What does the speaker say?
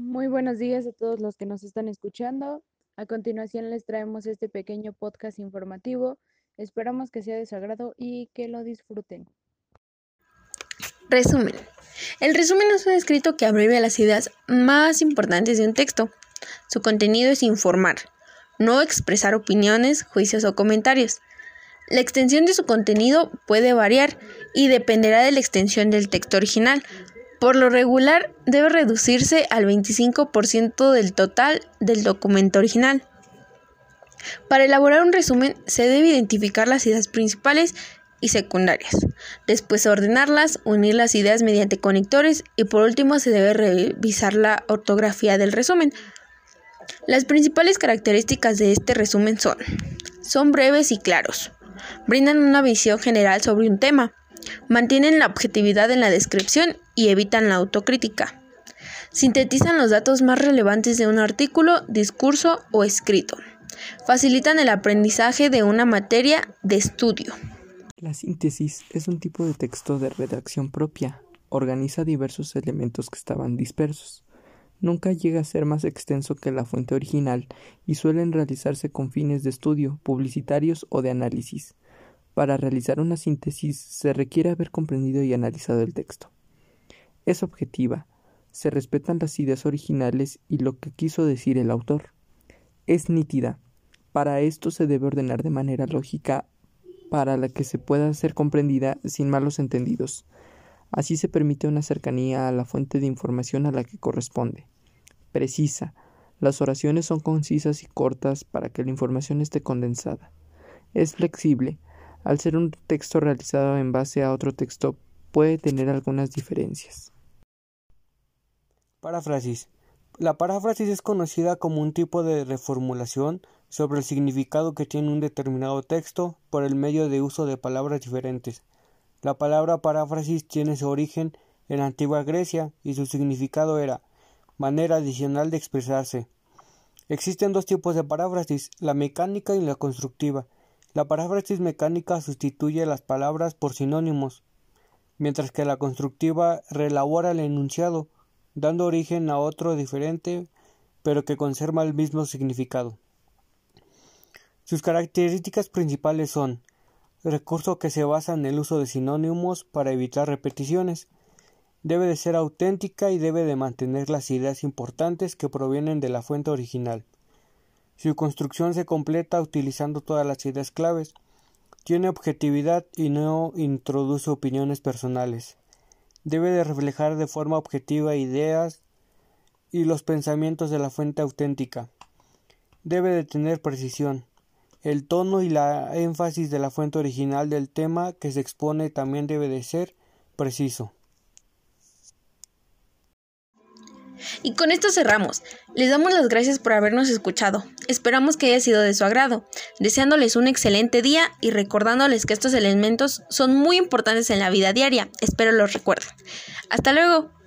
Muy buenos días a todos los que nos están escuchando. A continuación les traemos este pequeño podcast informativo. Esperamos que sea de su agrado y que lo disfruten. Resumen. El resumen es un escrito que abrevia las ideas más importantes de un texto. Su contenido es informar, no expresar opiniones, juicios o comentarios. La extensión de su contenido puede variar y dependerá de la extensión del texto original. Por lo regular, debe reducirse al 25% del total del documento original. Para elaborar un resumen se debe identificar las ideas principales y secundarias, después ordenarlas, unir las ideas mediante conectores y por último se debe revisar la ortografía del resumen. Las principales características de este resumen son, son breves y claros, brindan una visión general sobre un tema, mantienen la objetividad en la descripción y evitan la autocrítica. Sintetizan los datos más relevantes de un artículo, discurso o escrito. Facilitan el aprendizaje de una materia de estudio. La síntesis es un tipo de texto de redacción propia. Organiza diversos elementos que estaban dispersos. Nunca llega a ser más extenso que la fuente original y suelen realizarse con fines de estudio, publicitarios o de análisis. Para realizar una síntesis se requiere haber comprendido y analizado el texto. Es objetiva, se respetan las ideas originales y lo que quiso decir el autor. Es nítida. Para esto se debe ordenar de manera lógica para la que se pueda ser comprendida sin malos entendidos. Así se permite una cercanía a la fuente de información a la que corresponde. Precisa. Las oraciones son concisas y cortas para que la información esté condensada. Es flexible al ser un texto realizado en base a otro texto, puede tener algunas diferencias. Paráfrasis. La paráfrasis es conocida como un tipo de reformulación sobre el significado que tiene un determinado texto por el medio de uso de palabras diferentes. La palabra paráfrasis tiene su origen en la antigua Grecia y su significado era manera adicional de expresarse. Existen dos tipos de paráfrasis, la mecánica y la constructiva. La paráfrasis mecánica sustituye las palabras por sinónimos, mientras que la constructiva reelabora el enunciado, dando origen a otro diferente, pero que conserva el mismo significado. Sus características principales son recurso que se basa en el uso de sinónimos para evitar repeticiones, debe de ser auténtica y debe de mantener las ideas importantes que provienen de la fuente original. Su construcción se completa utilizando todas las ideas claves. Tiene objetividad y no introduce opiniones personales. Debe de reflejar de forma objetiva ideas y los pensamientos de la fuente auténtica. Debe de tener precisión. El tono y la énfasis de la fuente original del tema que se expone también debe de ser preciso. Y con esto cerramos. Les damos las gracias por habernos escuchado. Esperamos que haya sido de su agrado, deseándoles un excelente día y recordándoles que estos elementos son muy importantes en la vida diaria. Espero los recuerden. Hasta luego.